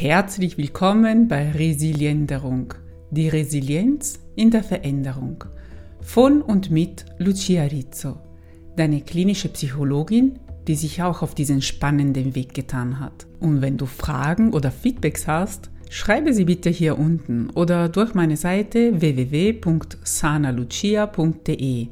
Herzlich willkommen bei Resilienderung. Die Resilienz in der Veränderung. Von und mit Lucia Rizzo, deine klinische Psychologin, die sich auch auf diesen spannenden Weg getan hat. Und wenn du Fragen oder Feedbacks hast, schreibe sie bitte hier unten oder durch meine Seite www.sanalucia.de.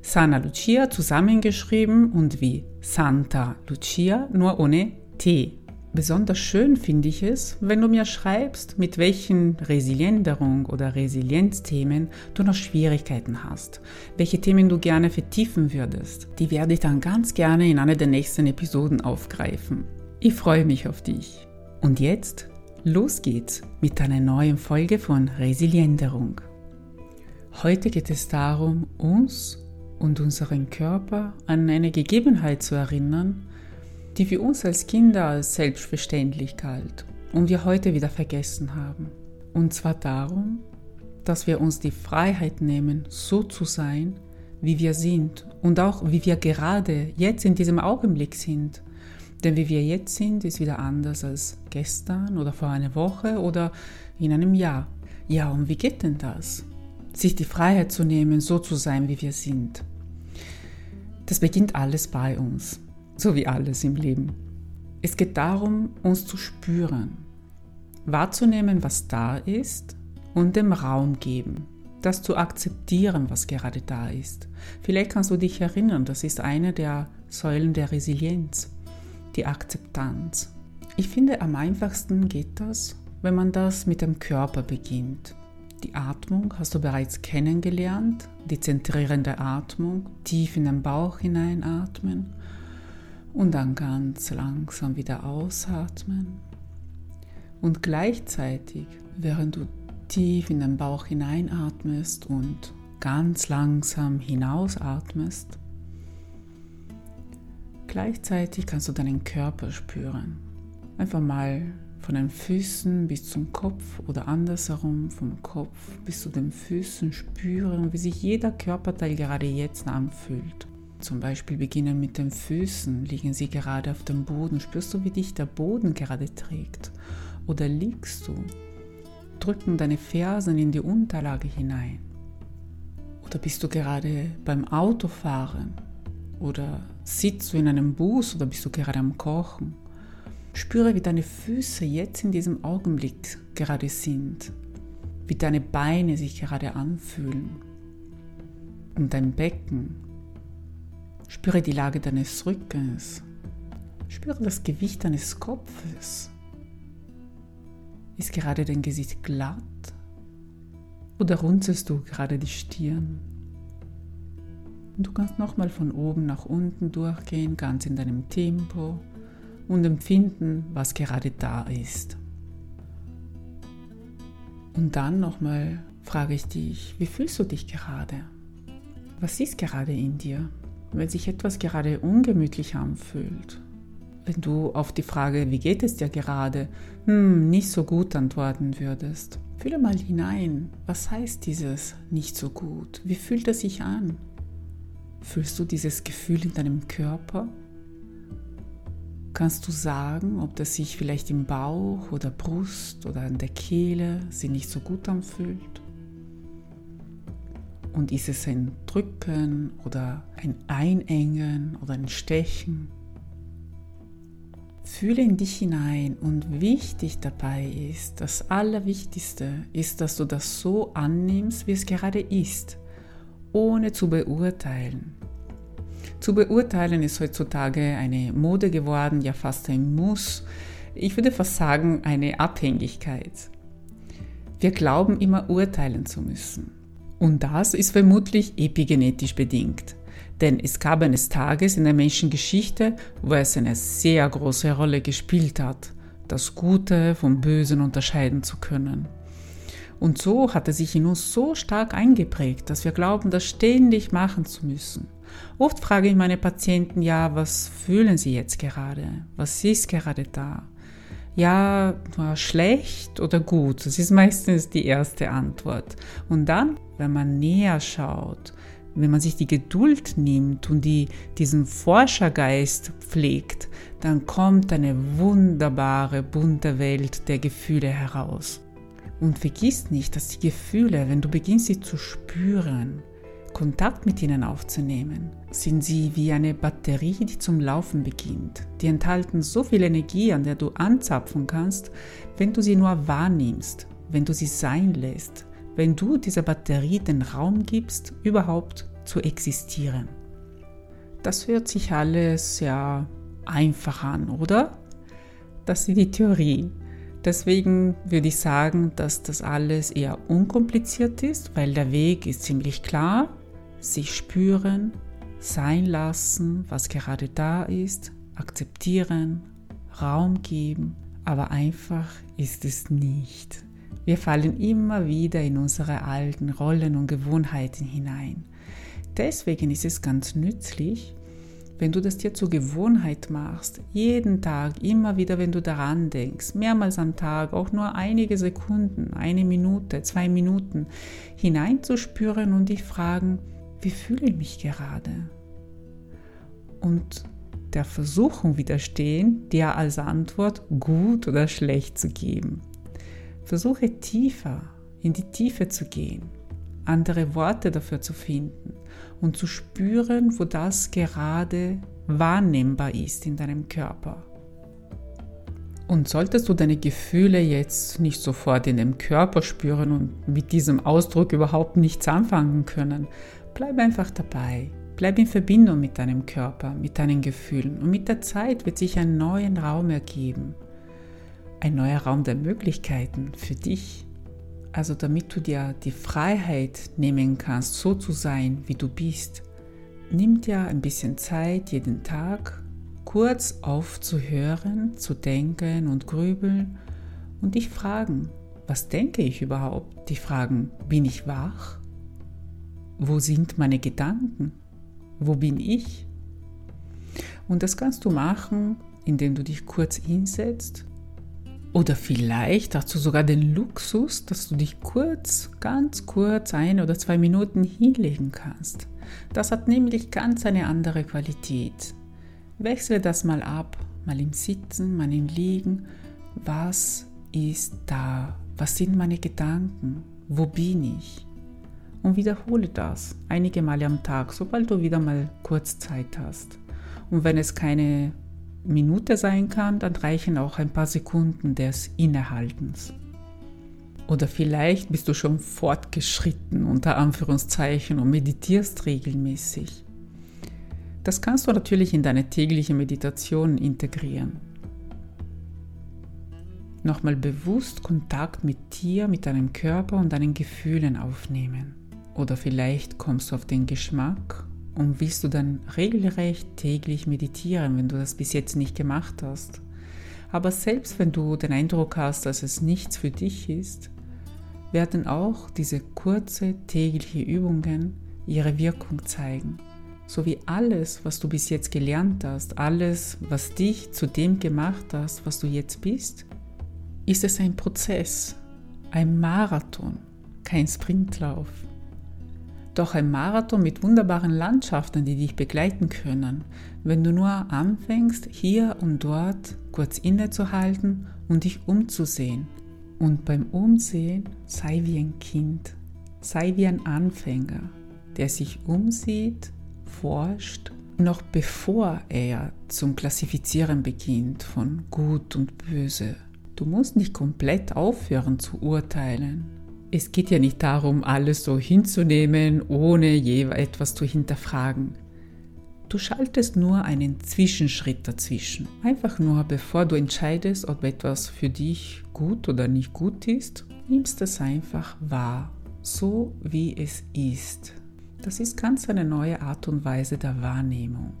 Sana Lucia zusammengeschrieben und wie Santa Lucia, nur ohne T. Besonders schön finde ich es, wenn du mir schreibst, mit welchen Resilienderung oder Resilienzthemen du noch Schwierigkeiten hast, welche Themen du gerne vertiefen würdest. Die werde ich dann ganz gerne in einer der nächsten Episoden aufgreifen. Ich freue mich auf dich. Und jetzt, los geht's mit einer neuen Folge von Resilienderung. Heute geht es darum, uns und unseren Körper an eine Gegebenheit zu erinnern, die für uns als Kinder als selbstverständlich galt und wir heute wieder vergessen haben. Und zwar darum, dass wir uns die Freiheit nehmen, so zu sein, wie wir sind und auch wie wir gerade jetzt in diesem Augenblick sind. Denn wie wir jetzt sind, ist wieder anders als gestern oder vor einer Woche oder in einem Jahr. Ja, und wie geht denn das? Sich die Freiheit zu nehmen, so zu sein, wie wir sind. Das beginnt alles bei uns so wie alles im Leben. Es geht darum, uns zu spüren, wahrzunehmen, was da ist und dem Raum geben, das zu akzeptieren, was gerade da ist. Vielleicht kannst du dich erinnern, das ist eine der Säulen der Resilienz, die Akzeptanz. Ich finde, am einfachsten geht das, wenn man das mit dem Körper beginnt. Die Atmung hast du bereits kennengelernt, die zentrierende Atmung, tief in den Bauch hineinatmen und dann ganz langsam wieder ausatmen. Und gleichzeitig, während du tief in den Bauch hineinatmest und ganz langsam hinausatmest, gleichzeitig kannst du deinen Körper spüren. Einfach mal von den Füßen bis zum Kopf oder andersherum vom Kopf bis zu den Füßen spüren, wie sich jeder Körperteil gerade jetzt anfühlt. Zum Beispiel beginnen mit den Füßen. Liegen sie gerade auf dem Boden? Spürst du, wie dich der Boden gerade trägt? Oder liegst du? Drücken deine Fersen in die Unterlage hinein? Oder bist du gerade beim Autofahren? Oder sitzt du in einem Bus oder bist du gerade am Kochen? Spüre, wie deine Füße jetzt in diesem Augenblick gerade sind, wie deine Beine sich gerade anfühlen und dein Becken Spüre die Lage deines Rückens. Spüre das Gewicht deines Kopfes. Ist gerade dein Gesicht glatt oder runzelst du gerade die Stirn? Und du kannst nochmal von oben nach unten durchgehen, ganz in deinem Tempo und empfinden, was gerade da ist. Und dann nochmal frage ich dich, wie fühlst du dich gerade? Was ist gerade in dir? Wenn sich etwas gerade ungemütlich anfühlt, wenn du auf die Frage, wie geht es dir gerade, hm, nicht so gut antworten würdest, fühle mal hinein, was heißt dieses nicht so gut? Wie fühlt es sich an? Fühlst du dieses Gefühl in deinem Körper? Kannst du sagen, ob das sich vielleicht im Bauch oder Brust oder an der Kehle sich nicht so gut anfühlt? Und ist es ein Drücken oder ein Einengen oder ein Stechen? Fühle in dich hinein und wichtig dabei ist, das Allerwichtigste ist, dass du das so annimmst, wie es gerade ist, ohne zu beurteilen. Zu beurteilen ist heutzutage eine Mode geworden, ja fast ein Muss. Ich würde fast sagen, eine Abhängigkeit. Wir glauben immer urteilen zu müssen. Und das ist vermutlich epigenetisch bedingt. Denn es gab eines Tages in der Menschengeschichte, wo es eine sehr große Rolle gespielt hat, das Gute vom Bösen unterscheiden zu können. Und so hat er sich in uns so stark eingeprägt, dass wir glauben, das ständig machen zu müssen. Oft frage ich meine Patienten, ja, was fühlen sie jetzt gerade? Was ist gerade da? Ja, schlecht oder gut? Das ist meistens die erste Antwort. Und dann wenn man näher schaut, wenn man sich die Geduld nimmt und die, diesen Forschergeist pflegt, dann kommt eine wunderbare, bunte Welt der Gefühle heraus. Und vergiss nicht, dass die Gefühle, wenn du beginnst sie zu spüren, Kontakt mit ihnen aufzunehmen, sind sie wie eine Batterie, die zum Laufen beginnt. Die enthalten so viel Energie, an der du anzapfen kannst, wenn du sie nur wahrnimmst, wenn du sie sein lässt, wenn du dieser Batterie den Raum gibst, überhaupt zu existieren. Das hört sich alles sehr einfach an, oder? Das ist die Theorie. Deswegen würde ich sagen, dass das alles eher unkompliziert ist, weil der Weg ist ziemlich klar. Sich spüren, sein lassen, was gerade da ist, akzeptieren, Raum geben, aber einfach ist es nicht. Wir fallen immer wieder in unsere alten Rollen und Gewohnheiten hinein. Deswegen ist es ganz nützlich, wenn du das dir zur Gewohnheit machst, jeden Tag, immer wieder, wenn du daran denkst, mehrmals am Tag, auch nur einige Sekunden, eine Minute, zwei Minuten, hineinzuspüren und dich fragen, wie fühle ich mich gerade? Und der Versuchung widerstehen, dir als Antwort gut oder schlecht zu geben. Versuche tiefer in die Tiefe zu gehen, andere Worte dafür zu finden und zu spüren, wo das gerade wahrnehmbar ist in deinem Körper. Und solltest du deine Gefühle jetzt nicht sofort in dem Körper spüren und mit diesem Ausdruck überhaupt nichts anfangen können, bleib einfach dabei. Bleib in Verbindung mit deinem Körper, mit deinen Gefühlen und mit der Zeit wird sich ein neuer Raum ergeben ein neuer Raum der Möglichkeiten für dich. Also damit du dir die Freiheit nehmen kannst, so zu sein, wie du bist, nimm dir ein bisschen Zeit jeden Tag, kurz aufzuhören, zu denken und grübeln und dich fragen, was denke ich überhaupt? Die fragen, bin ich wach? Wo sind meine Gedanken? Wo bin ich? Und das kannst du machen, indem du dich kurz hinsetzt oder vielleicht hast du sogar den Luxus, dass du dich kurz, ganz kurz, ein oder zwei Minuten hinlegen kannst. Das hat nämlich ganz eine andere Qualität. Wechsle das mal ab, mal im Sitzen, mal im Liegen. Was ist da? Was sind meine Gedanken? Wo bin ich? Und wiederhole das einige Male am Tag, sobald du wieder mal kurz Zeit hast. Und wenn es keine Minute sein kann, dann reichen auch ein paar Sekunden des Innehaltens. Oder vielleicht bist du schon fortgeschritten unter Anführungszeichen und meditierst regelmäßig. Das kannst du natürlich in deine tägliche Meditation integrieren. Nochmal bewusst Kontakt mit dir, mit deinem Körper und deinen Gefühlen aufnehmen. Oder vielleicht kommst du auf den Geschmack und willst du dann regelrecht täglich meditieren, wenn du das bis jetzt nicht gemacht hast? Aber selbst wenn du den Eindruck hast, dass es nichts für dich ist, werden auch diese kurze tägliche Übungen ihre Wirkung zeigen. So wie alles, was du bis jetzt gelernt hast, alles, was dich zu dem gemacht hast, was du jetzt bist, ist es ein Prozess, ein Marathon, kein Sprintlauf. Doch ein Marathon mit wunderbaren Landschaften, die dich begleiten können, wenn du nur anfängst, hier und dort kurz innezuhalten und dich umzusehen. Und beim Umsehen sei wie ein Kind, sei wie ein Anfänger, der sich umsieht, forscht, noch bevor er zum Klassifizieren beginnt von gut und böse. Du musst nicht komplett aufhören zu urteilen, es geht ja nicht darum, alles so hinzunehmen, ohne je etwas zu hinterfragen. Du schaltest nur einen Zwischenschritt dazwischen. Einfach nur, bevor du entscheidest, ob etwas für dich gut oder nicht gut ist, nimmst es einfach wahr, so wie es ist. Das ist ganz eine neue Art und Weise der Wahrnehmung.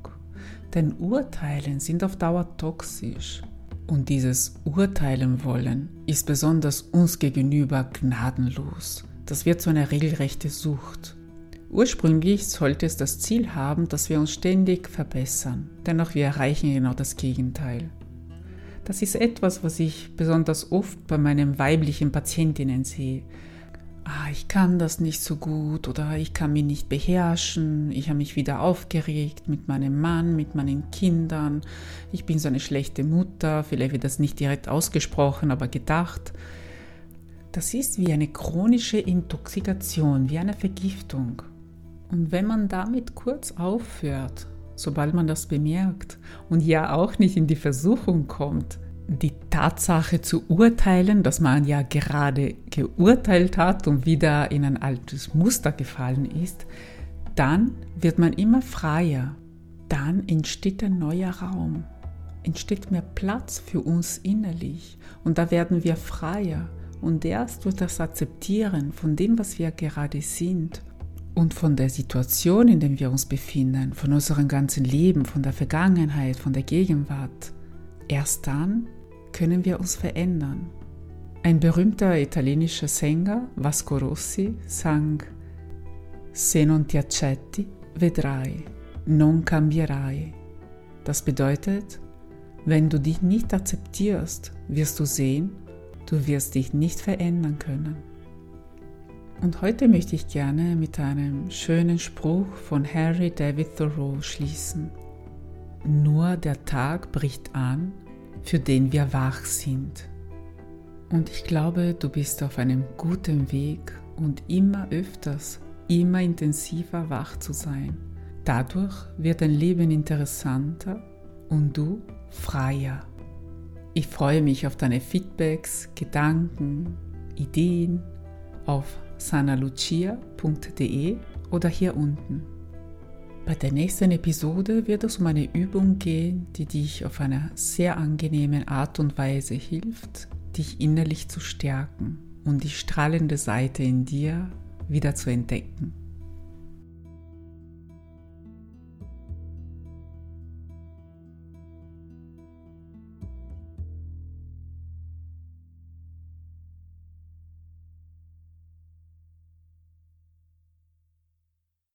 Denn Urteilen sind auf Dauer toxisch. Und dieses Urteilen wollen ist besonders uns gegenüber gnadenlos. Das wird zu einer regelrechten Sucht. Ursprünglich sollte es das Ziel haben, dass wir uns ständig verbessern, dennoch wir erreichen genau das Gegenteil. Das ist etwas, was ich besonders oft bei meinen weiblichen Patientinnen sehe. Ah, ich kann das nicht so gut oder ich kann mich nicht beherrschen, ich habe mich wieder aufgeregt mit meinem Mann, mit meinen Kindern, ich bin so eine schlechte Mutter, vielleicht wird das nicht direkt ausgesprochen, aber gedacht. Das ist wie eine chronische Intoxikation, wie eine Vergiftung. Und wenn man damit kurz aufhört, sobald man das bemerkt und ja auch nicht in die Versuchung kommt, die Tatsache zu urteilen, dass man ja gerade geurteilt hat und wieder in ein altes Muster gefallen ist, dann wird man immer freier. Dann entsteht ein neuer Raum, entsteht mehr Platz für uns innerlich und da werden wir freier. Und erst durch das Akzeptieren von dem, was wir gerade sind und von der Situation, in der wir uns befinden, von unserem ganzen Leben, von der Vergangenheit, von der Gegenwart, erst dann können wir uns verändern. Ein berühmter italienischer Sänger, Vasco Rossi, sang Se non ti accetti, vedrai, non cambierai. Das bedeutet, wenn du dich nicht akzeptierst, wirst du sehen, du wirst dich nicht verändern können. Und heute möchte ich gerne mit einem schönen Spruch von Harry David Thoreau schließen. Nur der Tag bricht an, für den wir wach sind. Und ich glaube, du bist auf einem guten Weg und immer öfters, immer intensiver wach zu sein. Dadurch wird dein Leben interessanter und du freier. Ich freue mich auf deine Feedbacks, Gedanken, Ideen auf sanalucia.de oder hier unten. Bei der nächsten Episode wird es um eine Übung gehen, die dich auf eine sehr angenehme Art und Weise hilft, dich innerlich zu stärken und die strahlende Seite in dir wieder zu entdecken.